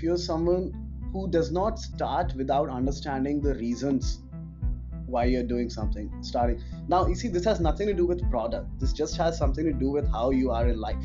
if you're someone who does not start without understanding the reasons why you're doing something starting. Now you see this has nothing to do with product. This just has something to do with how you are in life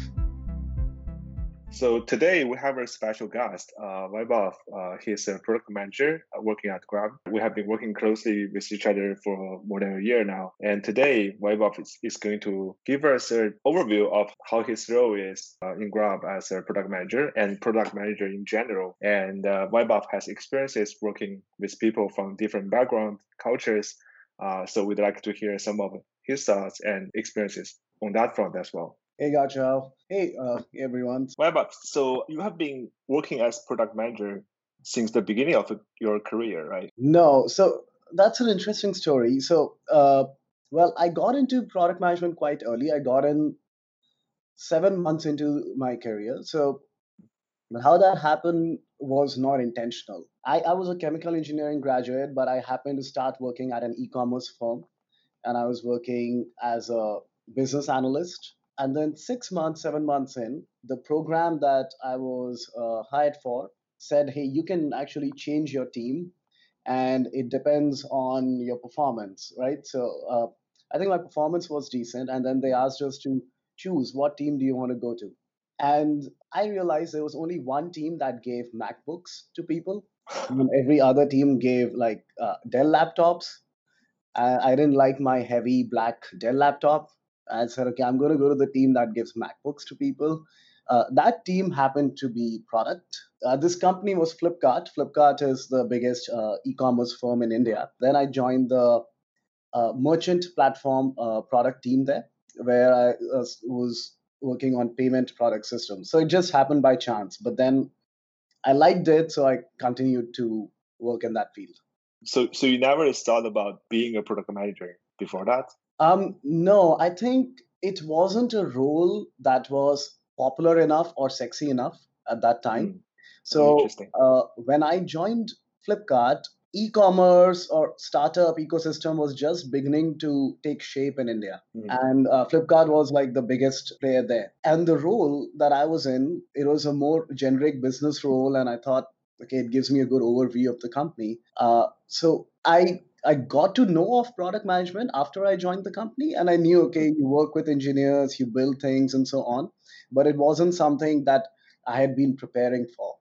so today we have a special guest, uh, Vaibhav. Uh, he's a product manager uh, working at Grab. We have been working closely with each other for more than a year now. And today Vaibhav is, is going to give us an overview of how his role is uh, in Grab as a product manager and product manager in general. And uh, Vaibhav has experiences working with people from different background, cultures. Uh, so we'd like to hear some of his thoughts and experiences on that front as well. Hey, Gachao. Hey, uh, everyone. But so you have been working as product manager since the beginning of your career, right? No. So that's an interesting story. So, uh, well, I got into product management quite early. I got in seven months into my career. So, how that happened was not intentional. I, I was a chemical engineering graduate, but I happened to start working at an e commerce firm. And I was working as a business analyst and then six months, seven months in, the program that I was uh, hired for said, hey, you can actually change your team and it depends on your performance, right? So uh, I think my performance was decent. And then they asked us to choose what team do you want to go to. And I realized there was only one team that gave MacBooks to people. And every other team gave like uh, Dell laptops. I, I didn't like my heavy black Dell laptop. I said, okay, I'm going to go to the team that gives MacBooks to people. Uh, that team happened to be product. Uh, this company was Flipkart. Flipkart is the biggest uh, e commerce firm in India. Then I joined the uh, merchant platform uh, product team there, where I was working on payment product systems. So it just happened by chance. But then I liked it, so I continued to work in that field. So, so you never thought about being a product manager before that? Um, no, I think it wasn't a role that was popular enough or sexy enough at that time. Mm. So uh, when I joined Flipkart, e-commerce or startup ecosystem was just beginning to take shape in India, mm. and uh, Flipkart was like the biggest player there. And the role that I was in, it was a more generic business role, and I thought, okay, it gives me a good overview of the company. Uh, so I I got to know of product management after I joined the company, and I knew okay, you work with engineers, you build things, and so on. But it wasn't something that I had been preparing for.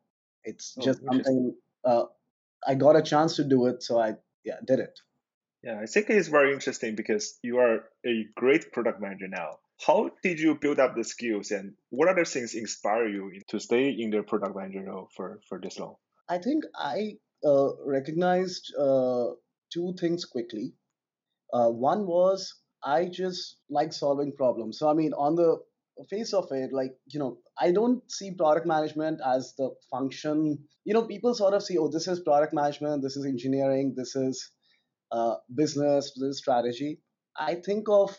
It's oh, just something uh, I got a chance to do it, so I yeah did it. Yeah, I think it's very interesting because you are a great product manager now. How did you build up the skills, and what other things inspire you to stay in the product manager role for for this long? I think I uh, recognized uh, two things quickly. Uh, one was I just like solving problems. So, I mean, on the face of it, like, you know, I don't see product management as the function. You know, people sort of see, oh, this is product management, this is engineering, this is uh, business, this is strategy. I think of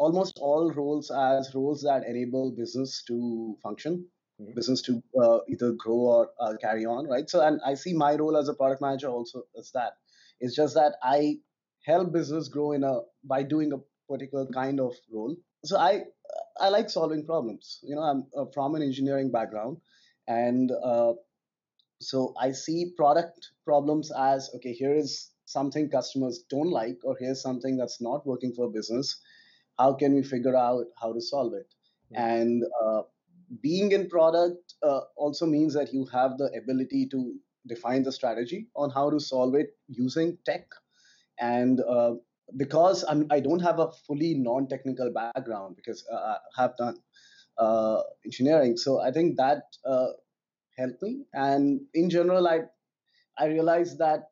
almost all roles as roles that enable business to function mm-hmm. business to uh, either grow or uh, carry on right so and i see my role as a product manager also as that it's just that I help business grow in a by doing a particular kind of role. So I I like solving problems. You know, I'm uh, from an engineering background, and uh, so I see product problems as okay. Here is something customers don't like, or here's something that's not working for business. How can we figure out how to solve it? Mm-hmm. And uh, being in product uh, also means that you have the ability to define the strategy on how to solve it using tech. And uh, because I'm, I do not have a fully non-technical background, because uh, I have done uh, engineering, so I think that uh, helped me. And in general, I I realized that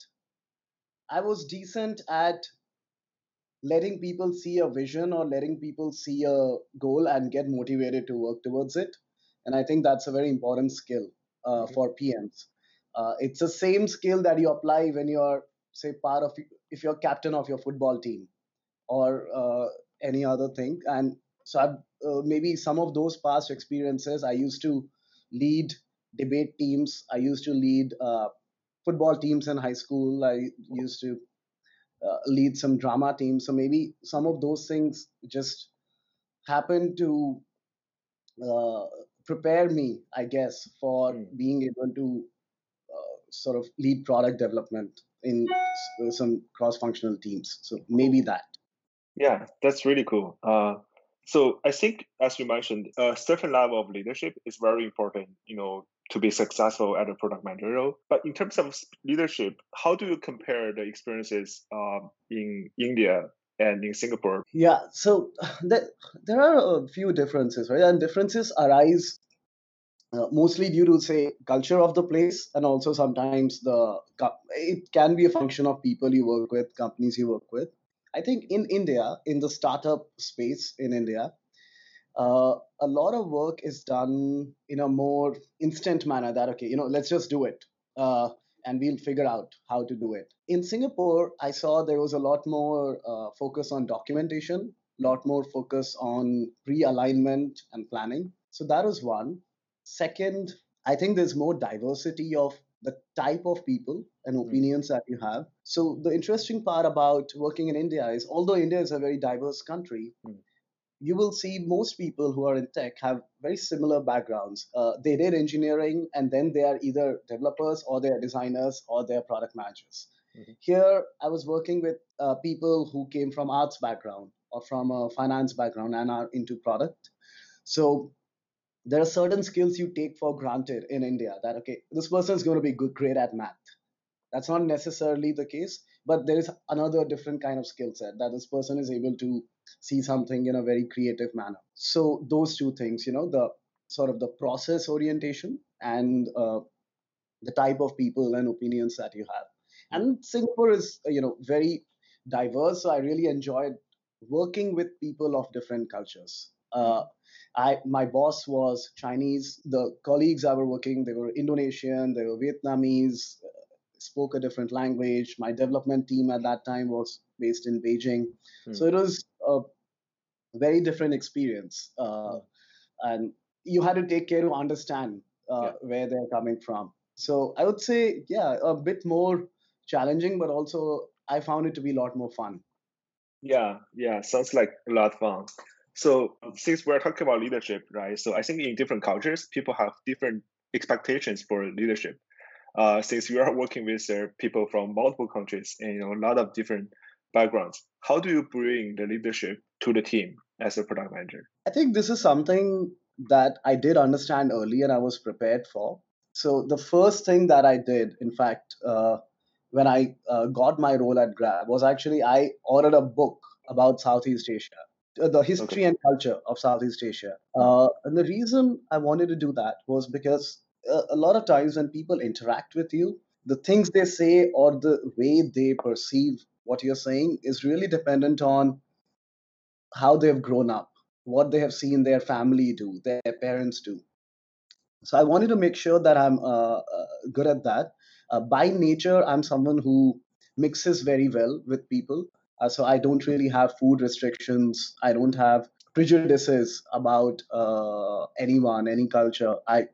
I was decent at letting people see a vision or letting people see a goal and get motivated to work towards it. And I think that's a very important skill uh, for PMs. Uh, it's the same skill that you apply when you're, say, part of if you're captain of your football team or uh, any other thing. And so I've, uh, maybe some of those past experiences, I used to lead debate teams. I used to lead uh, football teams in high school. I used to uh, lead some drama teams. So maybe some of those things just happen to prepare me, I guess, for Mm. being able to uh, sort of lead product development in some cross-functional teams. So maybe that. Yeah, that's really cool. Uh, so I think, as you mentioned, a certain level of leadership is very important. You know, to be successful at a product manager role. But in terms of leadership, how do you compare the experiences um, in India and in Singapore? Yeah. So there, there are a few differences, right? And differences arise uh, mostly due to say culture of the place and also sometimes the it can be a function of people you work with companies you work with. I think in india in the startup space in india uh, a lot of work is done in a more instant manner that okay you know let's just do it uh, and we'll figure out how to do it. In singapore i saw there was a lot more uh, focus on documentation a lot more focus on pre-alignment and planning. So that was one second i think there's more diversity of the type of people and Mm, opinions that you have so the interesting part about working in india is although india is a very diverse country mm, you will see most people who are in tech have very similar backgrounds. Uh, they did engineering and then they are either developers or they are designers or they are product managers. mhm, Here, I was working with uh, people who came from arts background or from a finance background and are into product. So there are certain skills you take for granted in India that, okay, this person is going to be good, great at math. That's not necessarily the case but there is another different kind of skill set that this person is able to see something in a very creative manner. So those two things you know the sort of the process orientation and uh, the type of people and opinions that you have. And singapore is you know very diverse so i really enjoyed working with people of different cultures uh, I my boss was Chinese. The colleagues I were working, they were Indonesian, they were Vietnamese, spoke a different language. My development team at that time was based in Beijing. So mm, it was a very different experience. Uh, and you had to take care to understand uh, Yeah. where they're coming from. So I would say, yeah, a bit more challenging, but also I found it to be a lot more fun. Yeah, yeah, sounds like a lot of fun. So since we're talking about leadership, right? So I think in different cultures, people have different expectations for leadership. Uh, since you are working with uh, people from multiple countries and you know a lot of different backgrounds, how do you bring the leadership to the team as a product manager? I think this is something that I did understand early and I was prepared for. So the first thing that I did, in fact, uh, when I uh, got my role at Grab, was actually I ordered a book about Southeast Asia, uh, the Okay. history and culture of Southeast Asia. Uh, and the reason I wanted to do that was because uh, a lot of times when people interact with you, the things they say or the way they perceive what you're saying is really dependent on how they've grown up, what they have seen their family do, their parents do. So I wanted to make sure that I'm uh, uh, good at that. Uh, by nature, I'm someone who mixes very well with people. Uh, so I don't really have food restrictions. I don't have prejudices about uh, anyone, any culture. I,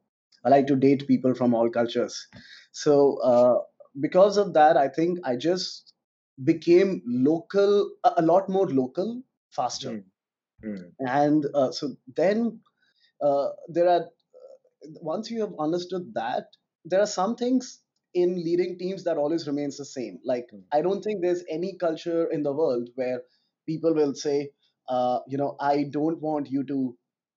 I like to date people from all cultures. So uh, because of that, I think I just became local, a lot more local faster. mm, mm, And uh, so then uh, there are once you have understood that, there are some things in leading teams that always remains the same. Like mm, I don't think there's any culture in the world where people will say, uh, you know, I don't want you to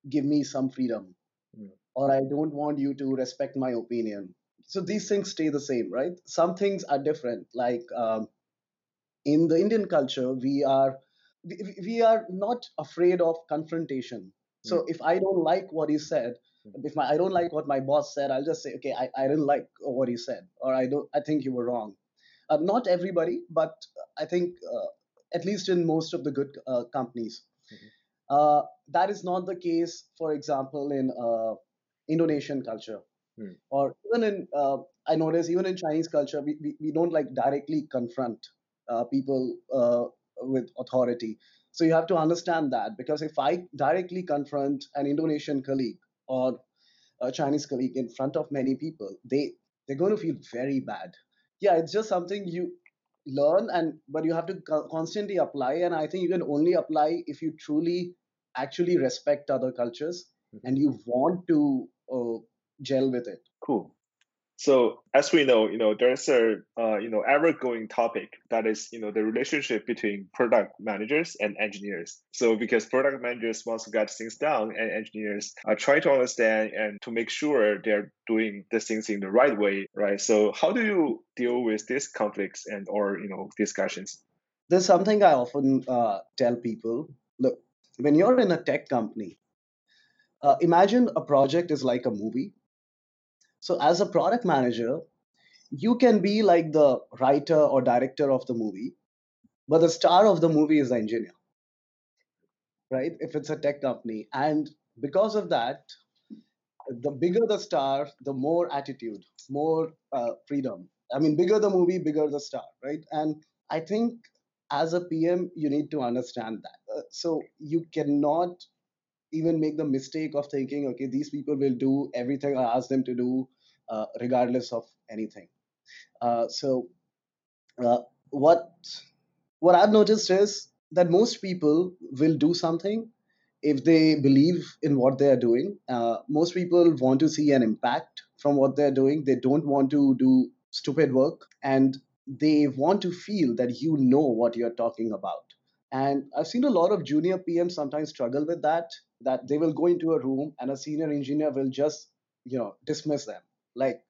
give me some freedom, mm, or I don't want you to respect my opinion. So these things stay the same, right? Some things are different. Like um, in the Indian culture, we are we, we are not afraid of confrontation. So if I don't like what he said, if my, I don't like what my boss said, I'll just say, okay, I, I didn't like what he said, or I don't, I think you were wrong. Uh, not everybody, but I think uh, at least in most of the good uh, companies, mhm, uh, that is not the case. For example, in uh, Indonesian culture, mm, or even in uh, I notice even in Chinese culture, we, we, we don't like directly confront uh, people uh, with authority. So you have to understand that because if I directly confront an Indonesian colleague or a Chinese colleague in front of many people, they they're going to feel very bad. Yeah, it's just something you learn and but you have to constantly apply and i think you can only apply if you truly actually respect other cultures and you want to uh, gel with it. Cool. So as we know, you know, there's a uh, you know ever-going topic that is you know the relationship between product managers and engineers. So because product managers want to get things done, and engineers are trying to understand and to make sure they're doing the things in the right way, right? So how do you deal with these conflicts and or you know discussions? There's something I often uh, tell people: look, when you're in a tech company, uh, imagine a project is like a movie so, as a product manager, you can be like the writer or director of the movie, but the star of the movie is the engineer, right? If it's a tech company. And because of that, the bigger the star, the more attitude, more uh, freedom. I mean, bigger the movie, bigger the star, right? And I think as a PM, you need to understand that. Uh, so you cannot even make the mistake of thinking, okay, these people will do everything I ask them to do, uh, regardless of anything. Uh, so, uh, what what I've noticed is that most people will do something if they believe in what they are doing. Uh, most people want to see an impact from what they're doing. They don't want to do stupid work, and they want to feel that you know what you're talking about. And I've seen a lot of junior PMs sometimes struggle with that that they will go into a room and a senior engineer will just you know dismiss them. Like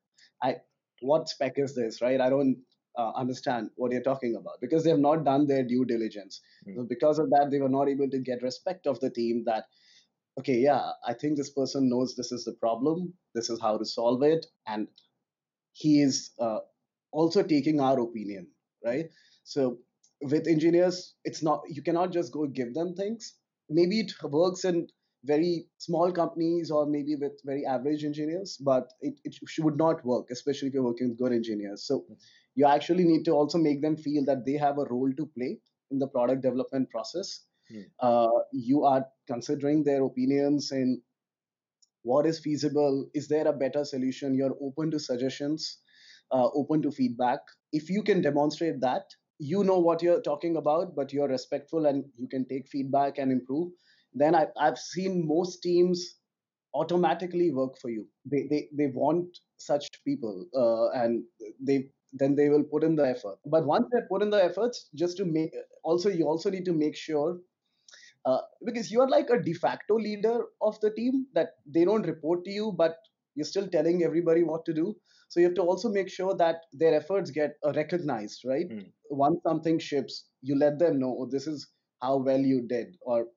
i what spec is this right? I don't uh, understand what you're talking about because they have not done their due diligence. Mm. so because of that they were not able to get respect of the team that okay yeah i think this person knows this is the problem this is how to solve it and he is uh, also taking our opinion right? So with engineers it's not you cannot just go give them things. Maybe it works in very small companies or maybe with very average engineers, but it, it would not work, especially if you're working with good engineers. So you actually need to also make them feel that they have a role to play in the product development process. Hmm. Uh, you are considering their opinions and what is feasible. Is there a better solution? You're open to suggestions, uh, open to feedback. If you can demonstrate that, you know what you're talking about, but you're respectful and you can take feedback and improve then I, I've seen most teams automatically work for you. They they, they want such people, uh, and they then they will put in the effort. But once they put in the efforts, just to make also you also need to make sure. Uh, because you're like a de facto leader of the team that they don't report to you, but you're still telling everybody what to do. So you have to also make sure that their efforts get uh, recognized, right? Mm. Once something ships, you let them know oh, this is how well you did, or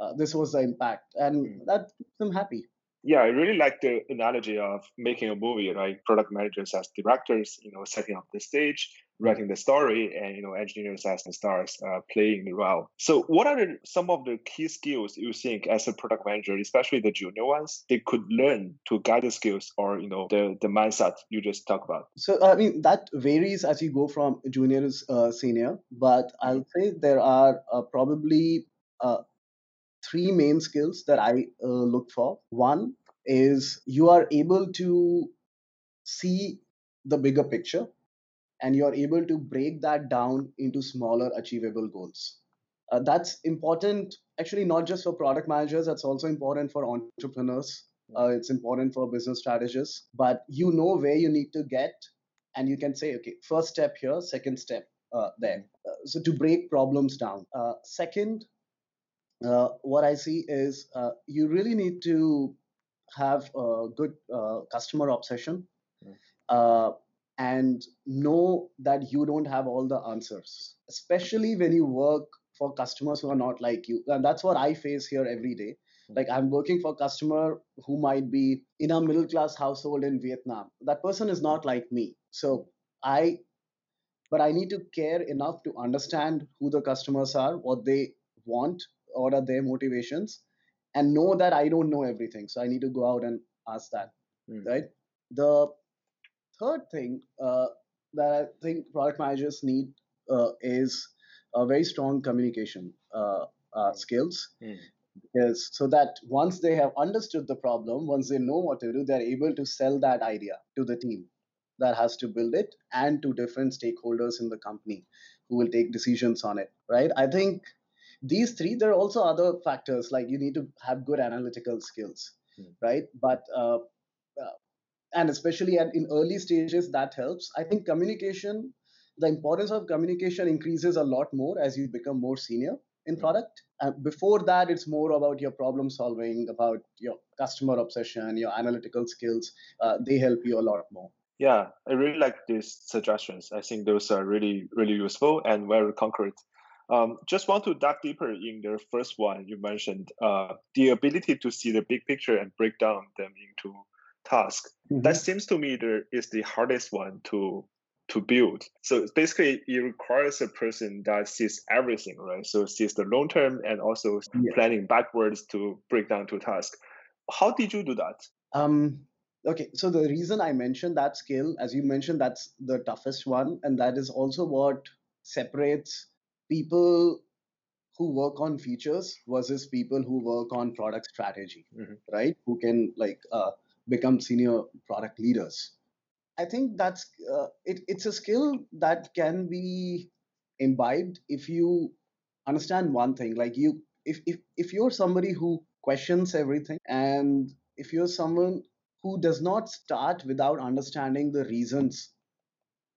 uh, this was the impact, and mm. that keeps them happy. Yeah, I really like the analogy of making a movie, right? Product managers as directors, you know, setting up the stage, writing the story, and you know, engineers as the stars, uh, playing the role. So, what are the, some of the key skills you think as a product manager, especially the junior ones, they could learn to guide the skills or you know the the mindset you just talked about? So, I mean, that varies as you go from junior to uh, senior, but I'll say there are uh, probably uh, three main skills that I uh, look for. One is you are able to see the bigger picture and you're able to break that down into smaller achievable goals. Uh, that's important, actually, not just for product managers, that's also important for entrepreneurs. Uh, it's important for business strategists, but you know where you need to get, and you can say, okay, first step here, second step uh, there. Uh, so to break problems down. Uh, second, uh, what I see is uh, you really need to have a good uh, customer obsession hmm. uh, and know that you don't have all the answers, especially when you work for customers who are not like you. And that's what I face here every day. Hmm. Like I'm working for a customer who might be in a middle class household in Vietnam. That person is not like me. So I, but I need to care enough to understand who the customers are, what they want, what are their motivations and know that i don't know everything so i need to go out and ask that mm. right the third thing uh, that i think product managers need uh, is a very strong communication uh, uh skills mm. because so that once they have understood the problem once they know what to do they're able to sell that idea to the team that has to build it and to different stakeholders in the company who will take decisions on it right i think these three there are also other factors like you need to have good analytical skills Mm. right but uh, uh, and especially at, in early stages that helps i think communication the importance of communication increases a lot more as you become more senior in Mm. product uh, before that it's more about your problem solving about your customer obsession your analytical skills uh, they help you a lot more Yeah, I really like these suggestions. I think those are really, really useful and very concrete. Um, just want to dive deeper in the first one you mentioned, uh, the ability to see the big picture and break down them into tasks. That seems to me there is the hardest one to to build. So basically, it requires a person that sees everything, right? So sees the long term and also Yeah. planning backwards to break down to task. How did you do that? Um, okay, so the reason I mentioned that skill, as you mentioned, that's the toughest one, and that is also what separates people who work on features versus people who work on product strategy, Mhm. right? Who can like uh, become senior product leaders. I think that's uh, it, it's a skill that can be imbibed if you understand one thing. Like you, if if if you're somebody who questions everything, and if you're someone who does not start without understanding the reasons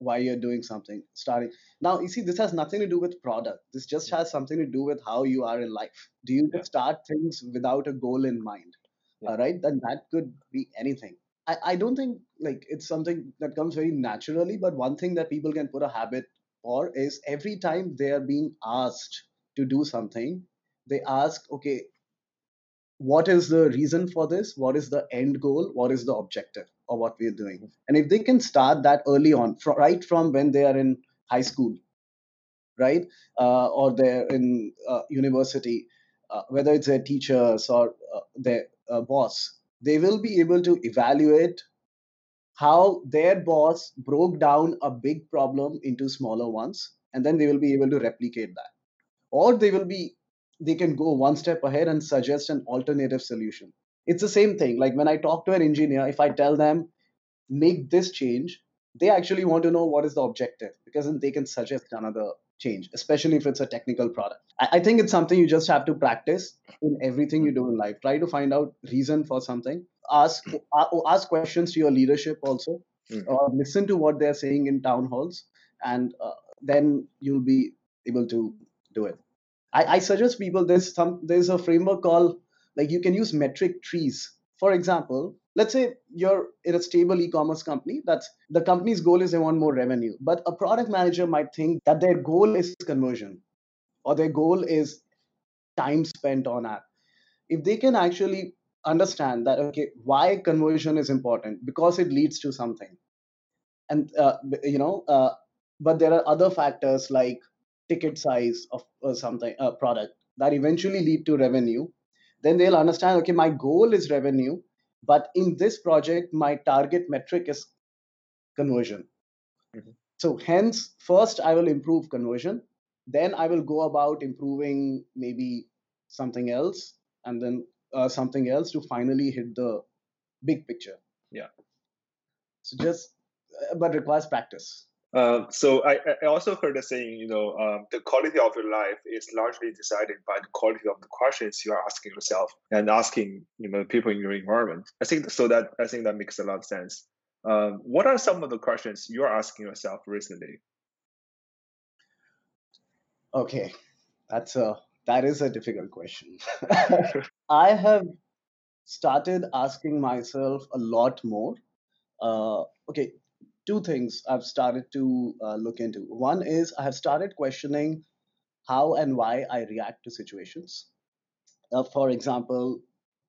why you're doing something, starting now, you see, this has nothing to do with product. This just has something to do with how you are in life. Do you Yeah. start things without a goal in mind? Yeah. Uh, right? Then that could be anything. I, I don't think like it's something that comes very naturally, but one thing that people can put a habit for is every time they are being asked to do something, they ask, okay, what is the reason for this? What is the end goal? What is the objective of what we are doing? And if they can start that early on, fro- right from when they are in high school, right, uh, or they're in uh, university, uh, whether it's their teachers or uh, their uh, boss, they will be able to evaluate how their boss broke down a big problem into smaller ones, and then they will be able to replicate that or they will be they can go one step ahead and suggest an alternative solution it's the same thing. Like when i talk to an engineer if i tell them make this change they actually want to know what is the objective because then they can suggest another change especially if it's a technical product. I, think it's something you just have to practice in everything you do in life. Try to find out reason for something. Ask ask questions to your leadership also. Mhm. or listen to what they're saying in town halls and uh, then you'll be able to do it. I, I suggest people there's some there's a framework called like you can use metric trees. For example, let's say you're in a stable e-commerce company that's the company's goal is they want more revenue, but a product manager might think that their goal is conversion or their goal is time spent on app. If they can actually understand that okay, why conversion is important because it leads to something and uh, you know uh, but there are other factors like ticket size of uh, something a product that eventually lead to revenue then they'll understand okay my goal is revenue but in this project my target metric is conversion Mhm. so hence first i will improve conversion then i will go about improving maybe something else and then uh, something else to finally hit the big picture Yeah. so just uh, but requires practice Um, so I, I also heard the saying, you know, um, the quality of your life is largely decided by the quality of the questions you are asking yourself and asking, you know, people in your environment. I think so that I think that makes a lot of sense. Um, what are some of the questions you are asking yourself recently? Okay, that's a that is a difficult question. I have started asking myself a lot more. Uh, okay, two things I've started to uh, look into. One is I have started questioning how and why I react to situations. Uh, for example,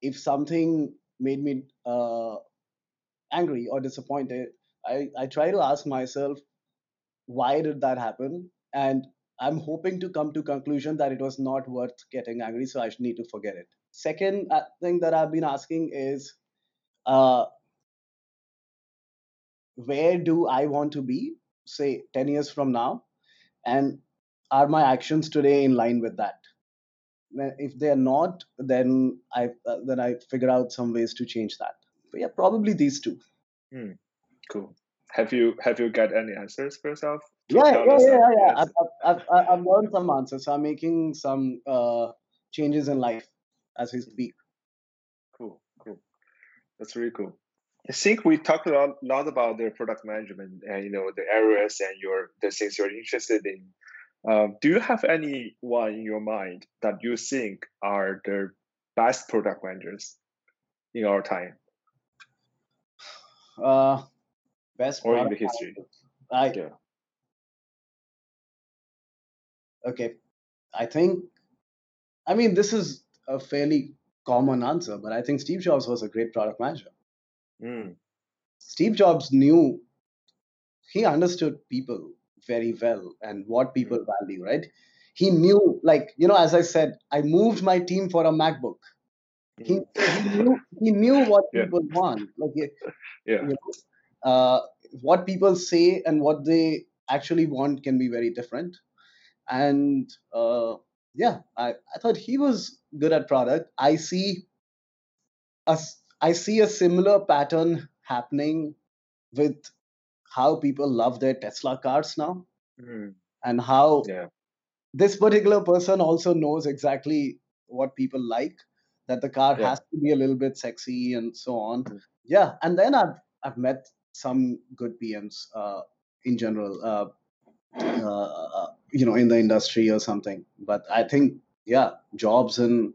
if something made me uh, angry or disappointed, I, I try to ask myself why did that happen and i'm hoping to come to conclusion that it was not worth getting angry so i need to forget it second uh, thing that i've been asking is uh, where do i want to be say 10 years from now and are my actions today in line with that if they're not then i uh, then i figure out some ways to change that but yeah probably these two Hmm, cool. Have you have you got any answers for yourself yeah, yeah, yeah, yeah, yeah. I've, I've, I've, I've learned some answers. So I'm making some uh, changes in life as we speak. Cool, cool. That's really cool. I think we talked a lot, lot about the product management and you know the areas and your the things you're interested in. Um, do you have any one in your mind that you think are the best product managers in our time? Uh, best or in the history. I, yeah. Okay. I think, I mean, this is a fairly common answer, but I think Steve Jobs was a great product manager. Mm. Steve Jobs knew, he understood people very well and what people mm. value, right? He knew, like, you know, as I said, I moved my team for a MacBook. Mm. He, he, knew, he knew what yeah. people want. Like, yeah. You know, uh, what people say and what they actually want can be very different and uh, yeah I, I thought he was good at product i see a, I see a similar pattern happening with how people love their tesla cars now mm. and how yeah. this particular person also knows exactly what people like that the car yeah. has to be a little bit sexy and so on mm. yeah and then i've i've met some good pms uh, in general uh, uh, you know in the industry or something but i think yeah jobs and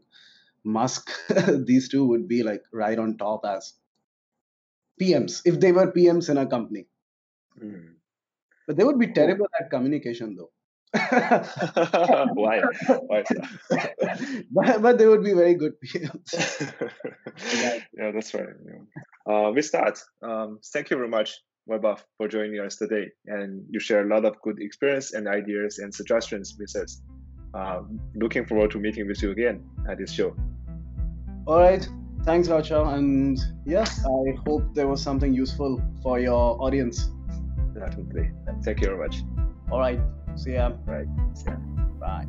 musk these two would be like right on top as pms if they were pms in a company mm. but they would be terrible at communication though why why but, but they would be very good pms yeah that's right yeah. uh, with that um, thank you very much Vaibhav, for joining us today. And you share a lot of good experience and ideas and suggestions with us. Uh, looking forward to meeting with you again at this show. All right. Thanks, Racha. And yes, I hope there was something useful for your audience. Definitely. Thank you very much. All right. See ya. Right. See ya. Bye.